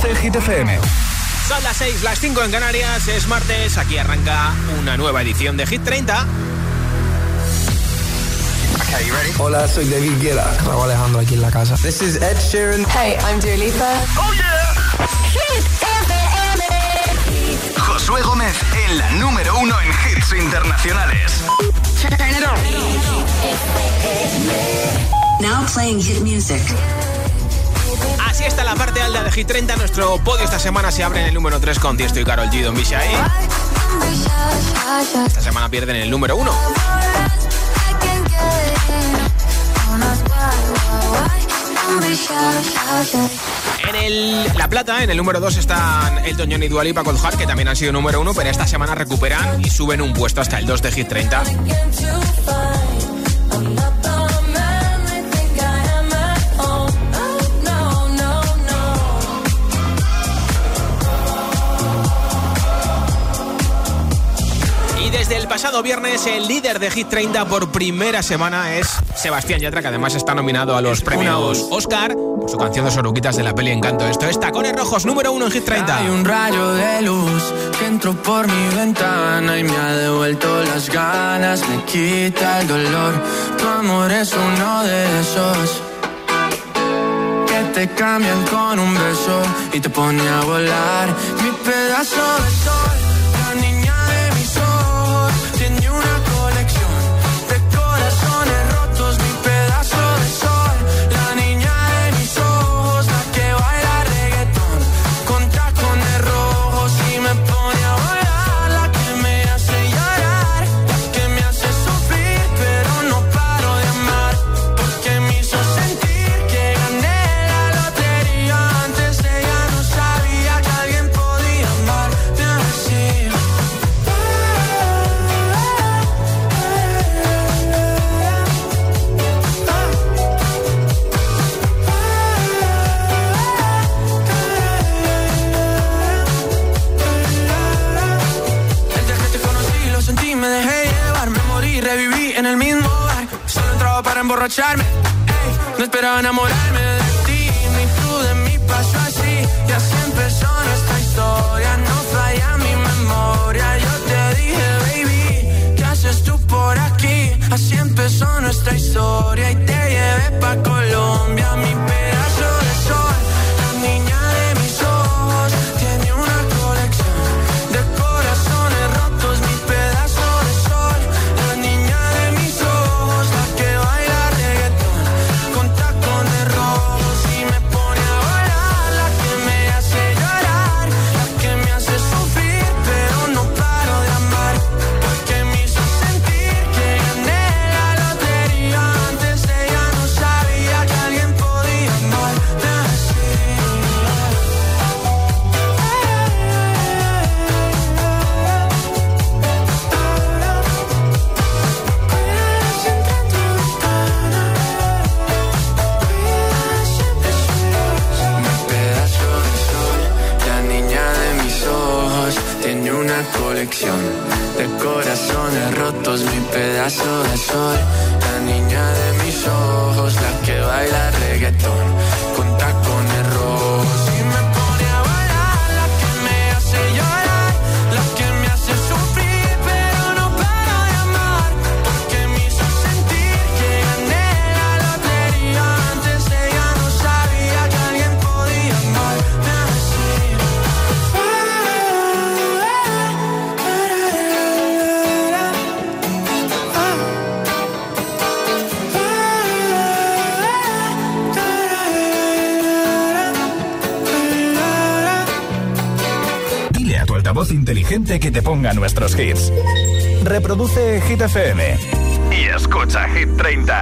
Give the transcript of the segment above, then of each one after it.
12 Hit FM. Son las 6, las 5 en Canarias, es martes, aquí arranca una nueva edición de Hit 30. Okay, you ready? Hola, soy David Guetta. Raúl Alejandro aquí en la casa. This is Ed Sheeran. Hey, I'm Dua Lipa. Oh yeah. Hit FM. Josué Gómez en la número uno en hits internacionales. Turn it on. Now playing hit music. Así está la parte alta de Hit 30. Nuestro podio esta semana se abre en el número 3 con Tiesto y Carol G. Don Bishai. Esta semana pierden el número 1. En el, la plata, en el número 2 están El John y Dualipa Cold Heart, que también han sido número 1, pero esta semana recuperan y suben un puesto hasta el 2 de Hit 30. Pasado viernes, el líder de Hit 30 por primera semana es Sebastián Yatra, que además está nominado a los premios Oscar por su canción de Soruquitas de la peli Encanto. Esto es Tacones Rojos, número uno en Hit 30. Hay un rayo de luz que entró por mi ventana y me ha devuelto las ganas, me quita el dolor. Tu amor es uno de esos que te cambian con un beso y te pone a volar. Mi pedazo de sol, ponga nuestros hits. Reproduce Hit FM. Y escucha Hit 30.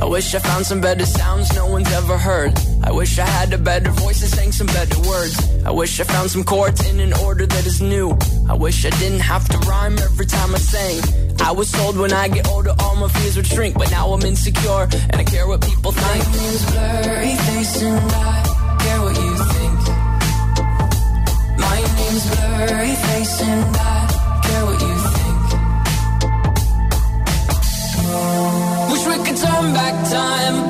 I wish I found some better sounds no one's ever heard. I wish I had a better voice and sang some better words. I wish I found some chords in an order that is new. I wish I didn't have to rhyme every time I sang. I was told when I get older all my fears would shrink, but now I'm insecure and I care what people think. My name's blurry face and I care what you think. My name's blurry face and I care what you think. Wish we could turn back time.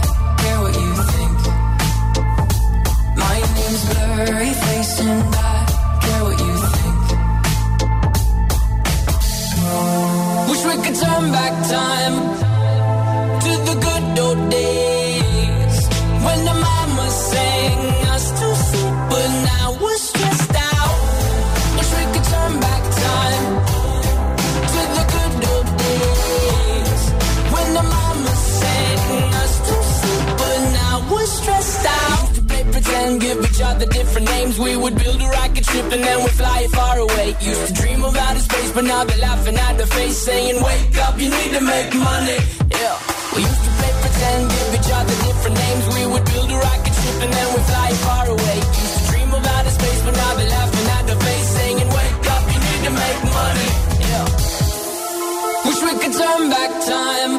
care what you think. Wish we could turn back time to the good old days when the mama sang us to sleep, but now we're stressed out. Wish we could turn back time to the good old days when the mama sang us to sleep, but now we're stressed out. Pretend, give each other different names. We would build a rocket ship and then we'd fly far away. Used to dream of outer space, but now they're laughing at the face, saying, Wake up, you need to make money. Yeah. We used to play pretend, give each other different names. We would build a rocket ship and then we'd fly far away. Used to dream of outer space, but now they're laughing at the face, saying, Wake up, you need to make money. Yeah. Wish we could turn back time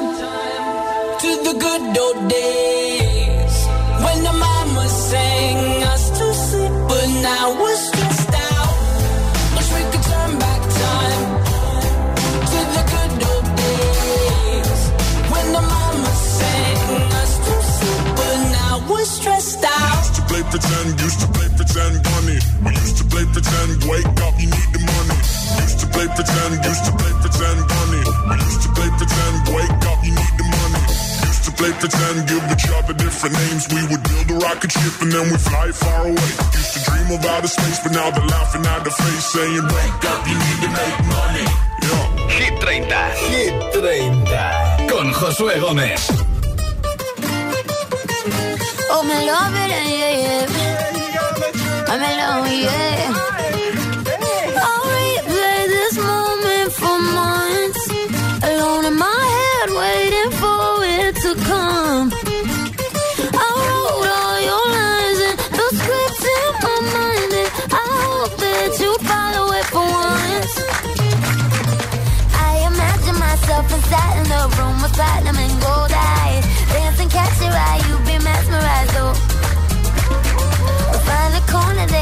to the good old days pretend, we could turn back time to look at no days. When the mama said us super now what's this style? used to play pretend, bunny. We used to play pretend, play pretend, give each other different names. We would build a rocket ship and then we fly far away. Used to dream of outer space, but now they're laughing at the face, saying, wake up, you need to make money. Yeah. Hit 30. Hit 30. Con Josué Gómez. Oh, me love it, yeah, yeah. I'm in love, yeah.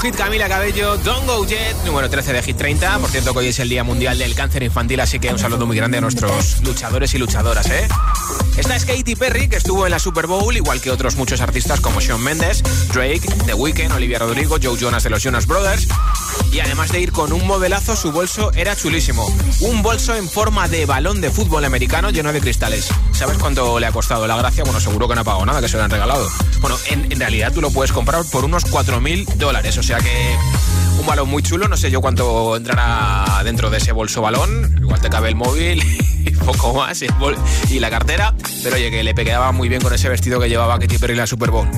Hit Camila Cabello, Don't Go Jet, número 13 de Hit 30. Por cierto, que hoy es el Día Mundial del Cáncer Infantil, así que un saludo muy grande a nuestros luchadores y luchadoras, ¿eh? Esta es Katy Perry, que estuvo en la Super Bowl, igual que otros muchos artistas como Shawn Mendes, Drake, The Weeknd, Olivia Rodrigo, Joe Jonas de los Jonas Brothers. Y además de ir con un modelazo, su bolso era chulísimo. Un bolso en forma de balón de fútbol americano lleno de cristales. ¿Sabes cuánto le ha costado la gracia? Bueno, seguro que no ha pagado nada, que se lo han regalado. Bueno, en, realidad tú lo puedes comprar por unos 4.000 dólares, o sea que un balón muy chulo, no sé yo cuánto entrará dentro de ese bolso balón, igual te cabe el móvil y poco más y, la cartera, pero oye, que le quedaba muy bien con ese vestido que llevaba Katy Perry en la Super Bowl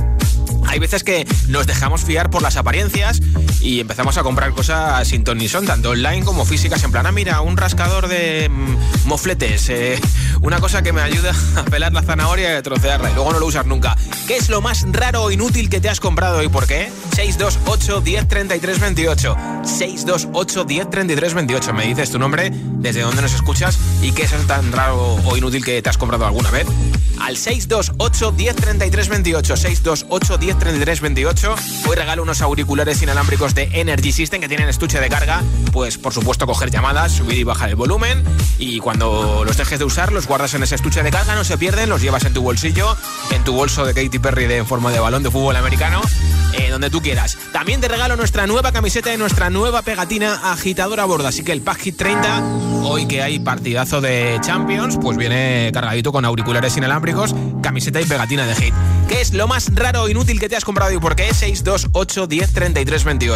hay veces que nos dejamos fiar por las apariencias y empezamos a comprar cosas sin ton ni son, tanto online como físicas. En plan, ah, mira, un rascador de mm, mofletes, eh, una cosa que me ayuda a pelar la zanahoria y a trocearla y luego no lo usas nunca. ¿Qué es lo más raro o inútil que te has comprado y por qué? 628 10 33 28. 628 10 33 28. Me dices tu nombre, desde dónde nos escuchas y qué es tan raro o inútil que te has comprado alguna vez. Al 628 10 33 28. 628 10 33 28. Hoy regalo unos auriculares inalámbricos de Energy System que tienen estuche de carga. Pues por supuesto coger llamadas, subir y bajar el volumen. Y cuando los dejes de usar, los guardas en ese estuche de carga, no se pierden, los llevas en tu bolsillo, en tu bolso de Katy Perry de forma de balón de fútbol americano. Eh, donde tú quieras. También te regalo nuestra nueva camiseta y nuestra nueva pegatina agitadora a bordo. Así que el Pack Hit 30, hoy que hay partidazo de Champions, pues viene cargadito con auriculares inalámbricos, camiseta y pegatina de hit. ¿Qué es lo más raro o inútil que te has comprado y por qué? 628 10 33 28.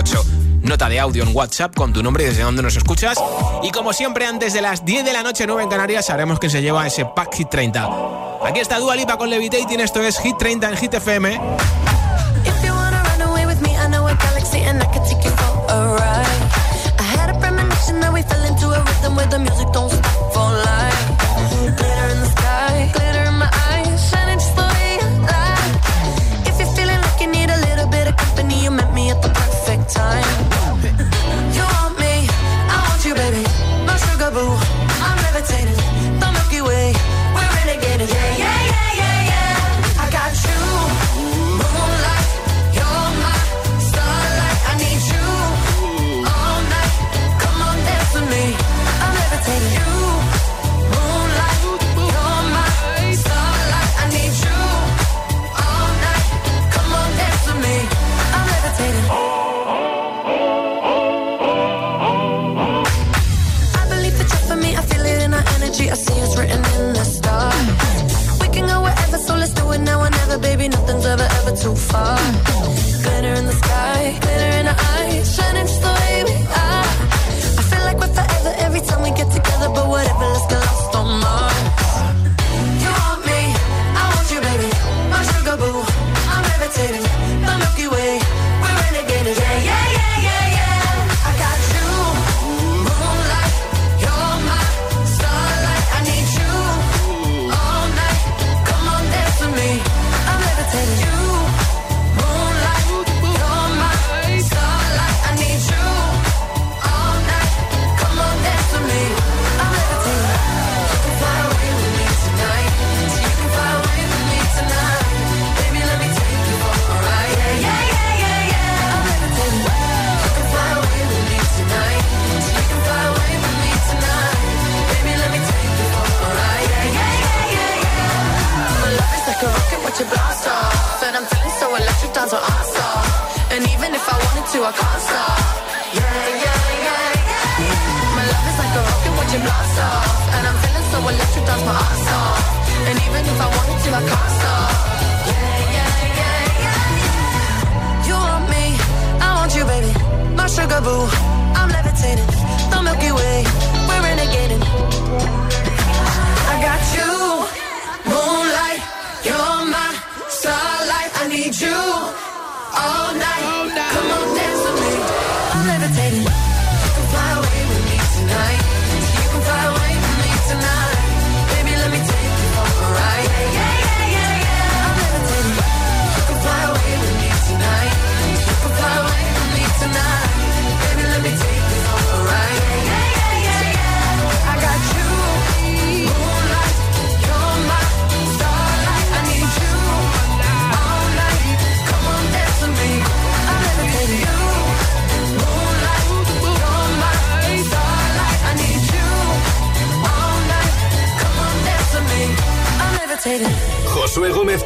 Nota de audio en WhatsApp con tu nombre y desde dónde nos escuchas. Y como siempre, antes de las 10 de la noche, 9 en Canarias, sabremos que se lleva ese Pack Hit 30. Aquí está Dua Lipa con Levitating, esto es Hit 30 en Hit FM. Far.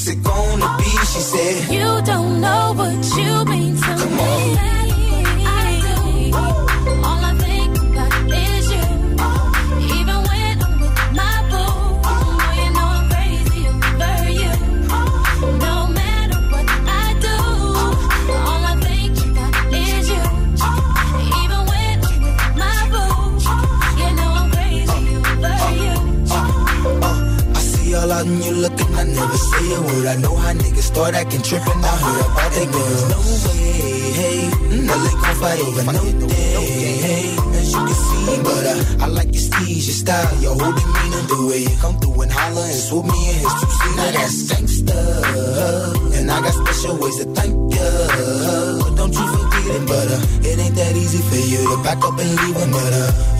what's it gonna be? She said, You don't know what you mean never say a word. I know how niggas start acting trippin'. I heard about that girls. No way, hey. Mm, now they gon' fight over no day, hey. As you can see, but uh, I like your steeze, your style, your whole demeanor, the way you come through and holler and swoop me in his two seat. Now that's gangsta, and I got special ways to thank ya. Don't you forget it, but uh, it ain't that easy for you to back up and leave another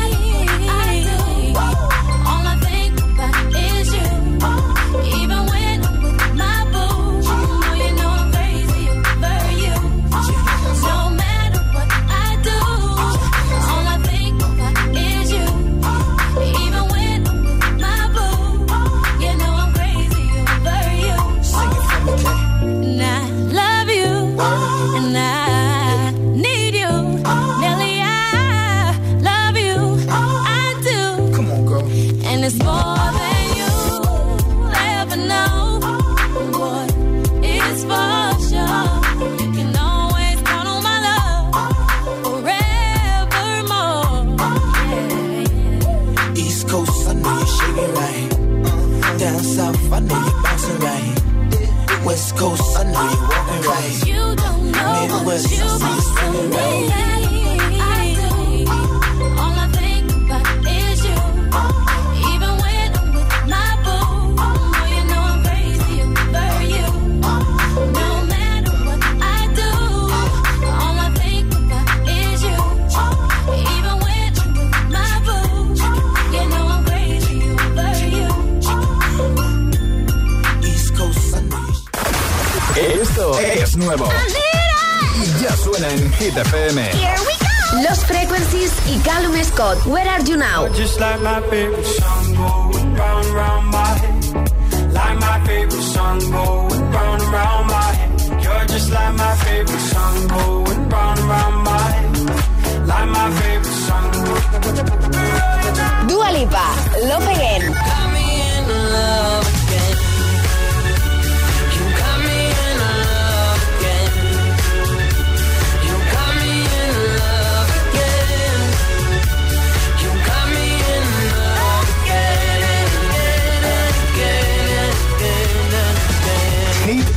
South, I know you bouncing right. West Coast, I know you walking right. You don't know Midwest, what you I see you spinning right. nuevos. Ya suena en Hit Los Frequencies y Calum Scott, Where Are You Now? Just like my favorite song going round my head.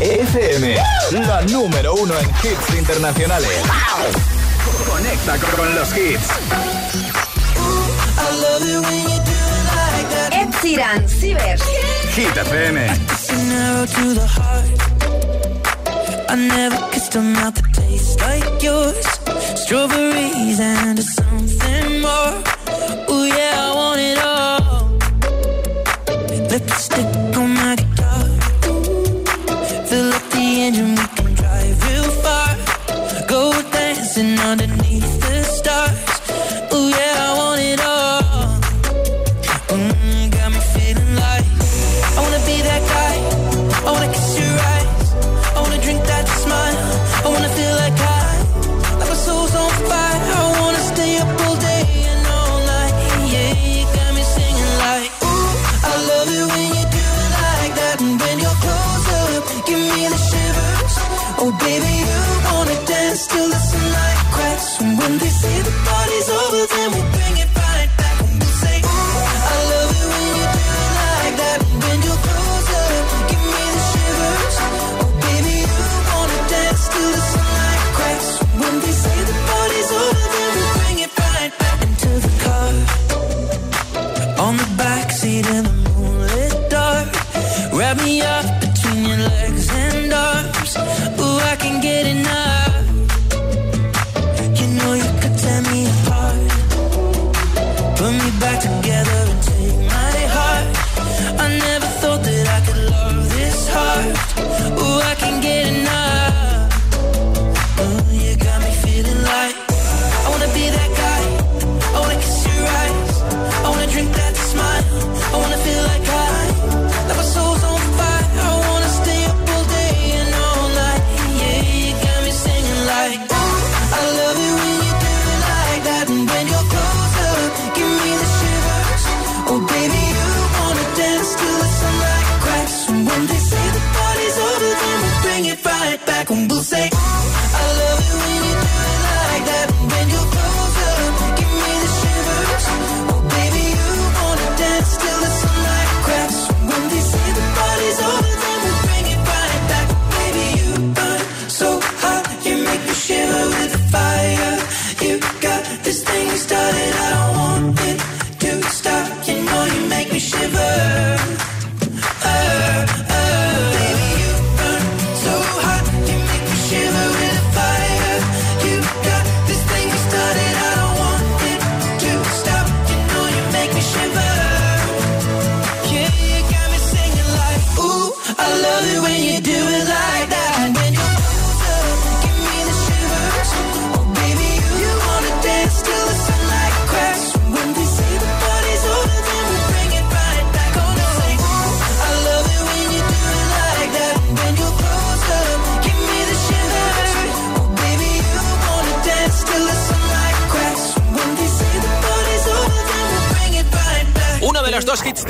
FM, la número uno en hits internacionales. ¡Wow! Conecta con los hits. Ed Ciber. Hit FM. I never kissed a mouth that tastes like yours. Strawberries and something more. Ooh, yeah, I want it all. Lipstick engine, we can drive real far. Go dancing underneath the stars.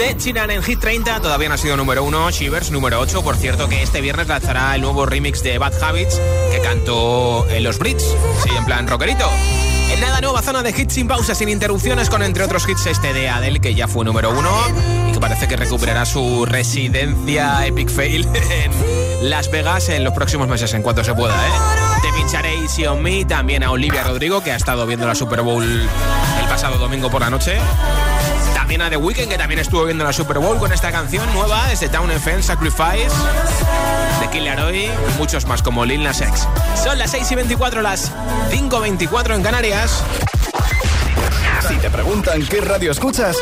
De en Hit 30 todavía no ha sido número uno, Shivers número 8. Por cierto, que este viernes lanzará el nuevo remix de Bad Habits que cantó en los Brits. Sí, en plan rockerito. En nada, nueva zona de hits sin pausa, sin interrupciones, con entre otros hits este de Adele, que ya fue número uno y que parece que recuperará su residencia Epic Fail en Las Vegas en los próximos meses, en cuanto se pueda, ¿eh? Pincharé Easy on Me, también a Olivia Rodrigo, que ha estado viendo la Super Bowl el pasado domingo por la noche. También a The Weeknd, que también estuvo viendo la Super Bowl con esta canción nueva desde Town FM, Sacrifice, de Killer Hoy y muchos más como Lil Nas X. Son las 6 y 24, las 5 24 en Canarias. Si te preguntan qué radio escuchas,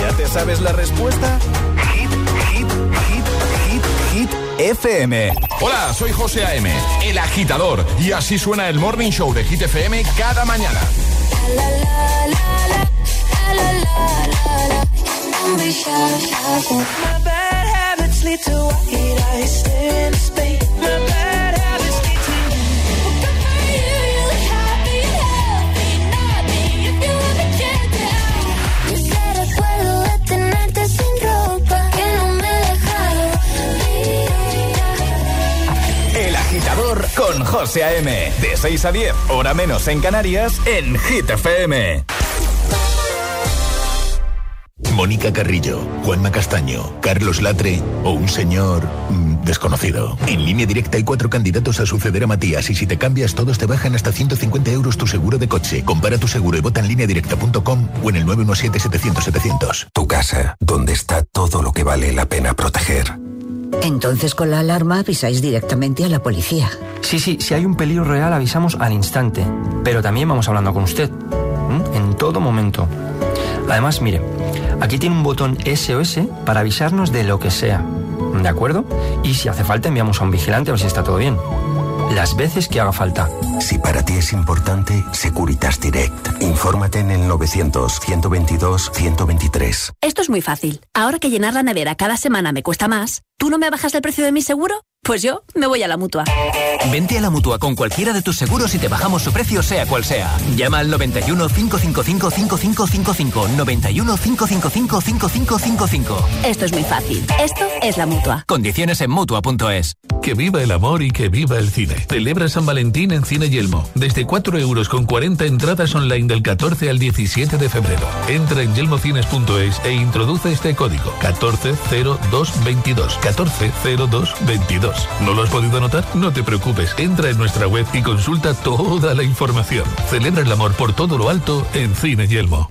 ¿ya te sabes la respuesta? Hit, hit, hit, hit, hit, FM. Hola, soy José A.M., el agitador, y así suena el Morning Show de Hit FM cada mañana. My bad habits to. My bad habits lead to Yo te recuerdo de tenerte sin ropa, que no me El agitador con José A.M. De 6 a 10, hora menos en Canarias, en Hit FM. Mónica Carrillo, Juanma Castaño, Carlos Latre o un señor mm, desconocido. En línea directa hay cuatro candidatos a suceder a Matías y si te cambias todos te bajan hasta 150 euros tu seguro de coche. Compara tu seguro y vota en lineadirecta.com o en el 917-700-700. Tu casa, donde está todo lo que vale la pena proteger. Entonces con la alarma avisáis directamente a la policía. Sí, sí, si hay un peligro real avisamos al instante, pero también vamos hablando con usted, en todo momento. Además, mire, aquí tiene un botón SOS para avisarnos de lo que sea, ¿de acuerdo? Y si hace falta enviamos a un vigilante a ver si está todo bien. Las veces que haga falta. Si para ti es importante, Securitas Direct. Infórmate en el 900-122-123. Esto es muy fácil. Ahora que llenar la nevera cada semana me cuesta más, ¿tú no me bajas el precio de mi seguro? Pues yo me voy a la mutua. Vente a la mutua con cualquiera de tus seguros y te bajamos su precio, sea cual sea. Llama al 91 555 5555. 91 555 5555. Esto es muy fácil. Esto es la mutua. Condiciones en mutua.es. Que viva el amor y que viva el cine. Celebra San Valentín en Cine Yelmo. Desde 4 euros con 40 entradas online del 14 al 17 de febrero. Entra en yelmocines.es e introduce este código 140222. 140222. ¿No lo has podido anotar? No te preocupes entra en nuestra web y consulta toda la información. Celebra el amor por todo lo alto en Cine Yelmo.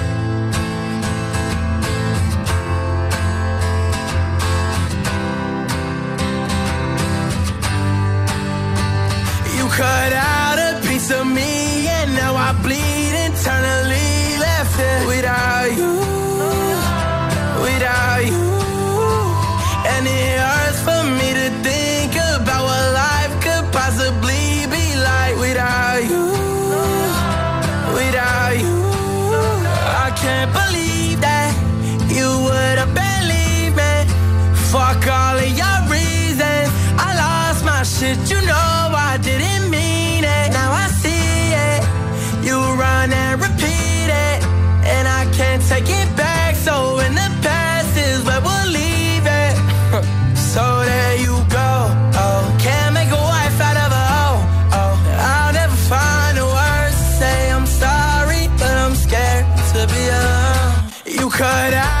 cut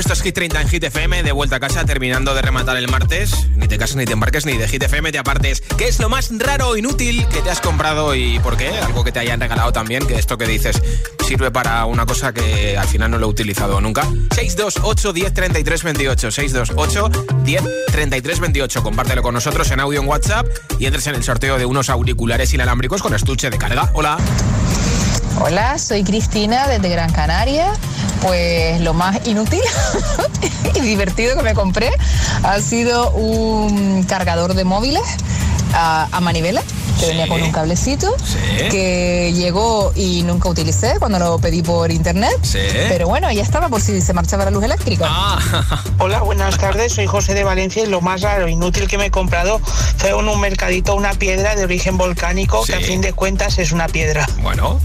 Esto es Hit 30 en Hit FM. De vuelta a casa, terminando de rematar el martes. Ni te casas, ni te embarques, ni de Hit FM te apartes. ¿Qué es lo más raro o inútil que te has comprado y por qué? Algo que te hayan regalado también, que esto que dices sirve para una cosa que al final no lo he utilizado nunca. 628 10 33 28. 628 10 33 28. Compártelo con nosotros en audio en WhatsApp y entres en el sorteo de unos auriculares inalámbricos con estuche de carga. Hola. Hola, soy Cristina desde Gran Canaria. Pues lo más inútil y divertido que me compré ha sido un cargador de móviles a, a manivela que venía con un cablecito que llegó y nunca utilicé cuando lo pedí por internet. Pero bueno, ya estaba por si se marchaba la luz eléctrica. Hola, buenas tardes. Soy José de Valencia y lo más raro, inútil que me he comprado fue en un mercadito una piedra de origen volcánico que a fin de cuentas es una piedra. Bueno,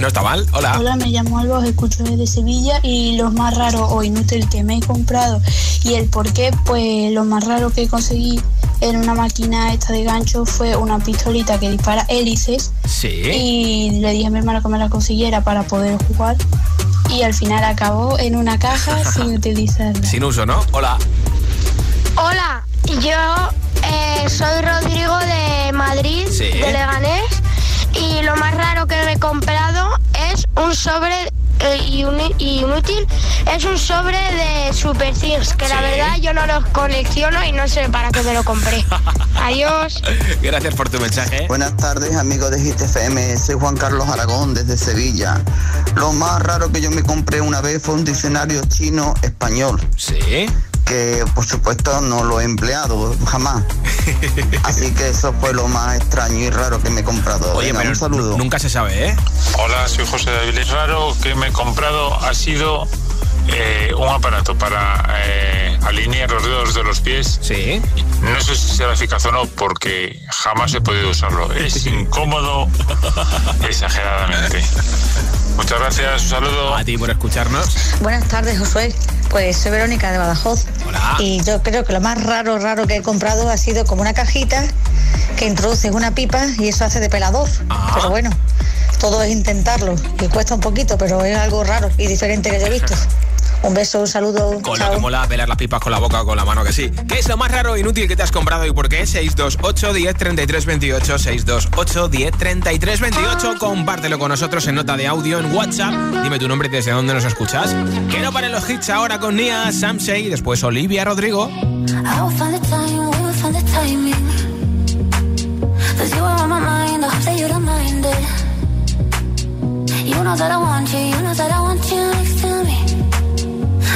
no está mal. Hola. Hola, me llamo Alba, os escucho desde Sevilla y lo más raro o inútil que me he comprado y el por qué, pues lo más raro que conseguí en una máquina esta de gancho fue una pistolita que dispara hélices Sí. y le dije a mi hermano que me la consiguiera para poder jugar y al final acabó en una caja sin utilizarla. Sin uso, ¿no? Hola. Hola, yo eh, soy Rodrigo de Madrid, Sí. de Leganés, y lo más raro que me he comprado es un sobre inútil, es un sobre de Super Things, que la verdad yo no los colecciono y no sé para qué me lo compré. Adiós. Gracias por tu mensaje. Buenas tardes, amigos de GTFM. Soy Juan Carlos Aragón desde Sevilla. Lo más raro que yo me compré una vez fue un diccionario chino-español. Sí. Que por supuesto no lo he empleado jamás. Así que eso fue lo más extraño y raro que me he comprado. Oye, Venga, pero un saludo. nunca se sabe, ¿eh? Hola, soy José David. Es raro que me he comprado ha sido eh, un aparato para eh, alinear los dedos de los pies. Sí. No sé si será eficaz o no porque jamás he podido usarlo. Es incómodo exageradamente. Muchas gracias, un saludo. A ti por escucharnos. Buenas tardes, Josué. Pues soy Verónica de Badajoz. Y yo creo que lo más raro, raro que he comprado ha sido como una cajita que introduces una pipa y eso hace de pelador. Pero bueno, todo es intentarlo. Y cuesta un poquito, pero es algo raro y diferente que yo he visto. Un beso, un saludo. Con lo chao. que mola pelar las pipas con la boca o con la mano que sí. ¿Qué es lo más raro e inútil que te has comprado y por qué? 628 10 33 28 628 10 33 28 Compártelo con nosotros en nota de audio en WhatsApp. Dime tu nombre y desde dónde nos escuchas. Que no paren los hits ahora con Nia, Sam Shea y después Olivia Rodrigo. I will find the time, we will find the timing. Cause you are on my mind, I hope that you don't mind it. You know that I want you, you know that I want you next to.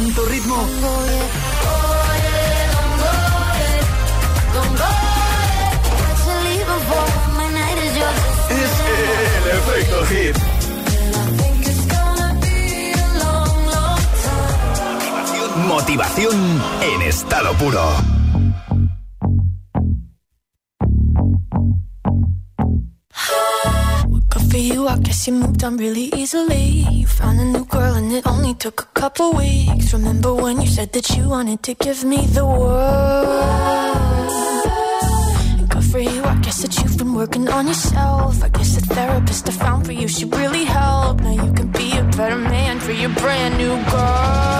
tanto ritmo? Wanted to give me the world? Good for you, I guess that you've been working on yourself. I guess the therapist I found for you should really help. Now you can be a better man for your brand new girl.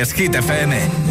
es, Hit FM.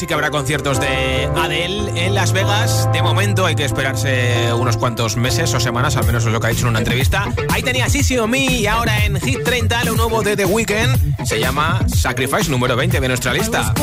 Sí que habrá conciertos de Adele en Las Vegas. De momento hay que esperarse unos cuantos meses o semanas, al menos es lo que ha dicho en una entrevista. Ahí tenía Sissy o Me y ahora en Hit 30 lo nuevo de The Weeknd se llama Sacrifice número 20 de nuestra lista.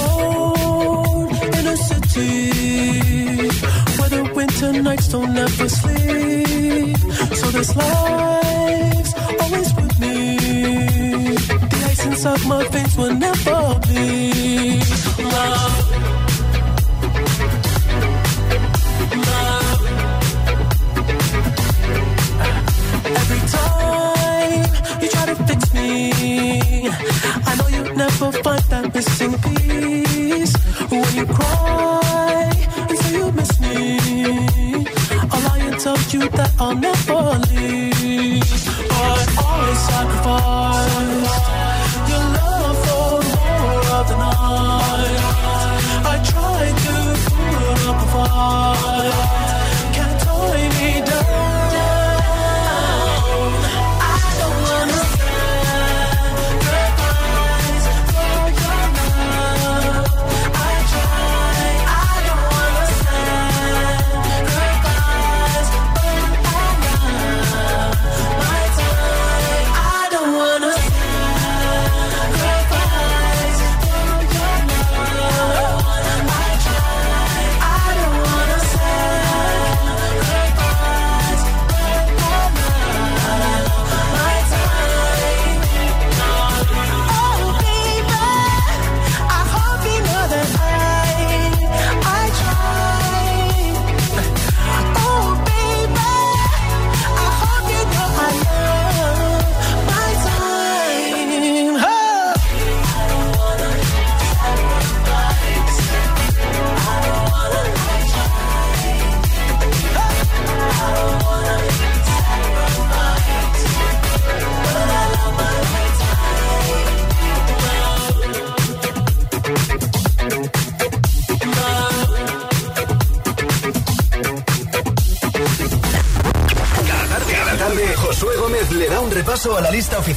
I know you never find that missing piece. When you cry and say you miss me, lie and tell you that I'll never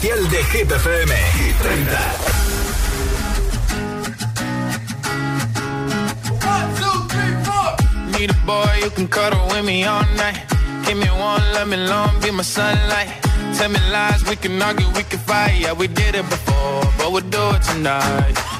oficial de Hit FM. Hit 30. Need a boy you can cuddle with me all night. Give me one, let me long, be my sunlight. Tell me lies, we can argue, we can fight. Yeah, we did it before, but we'll do it tonight.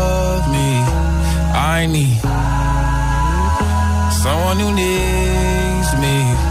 I need someone who needs me.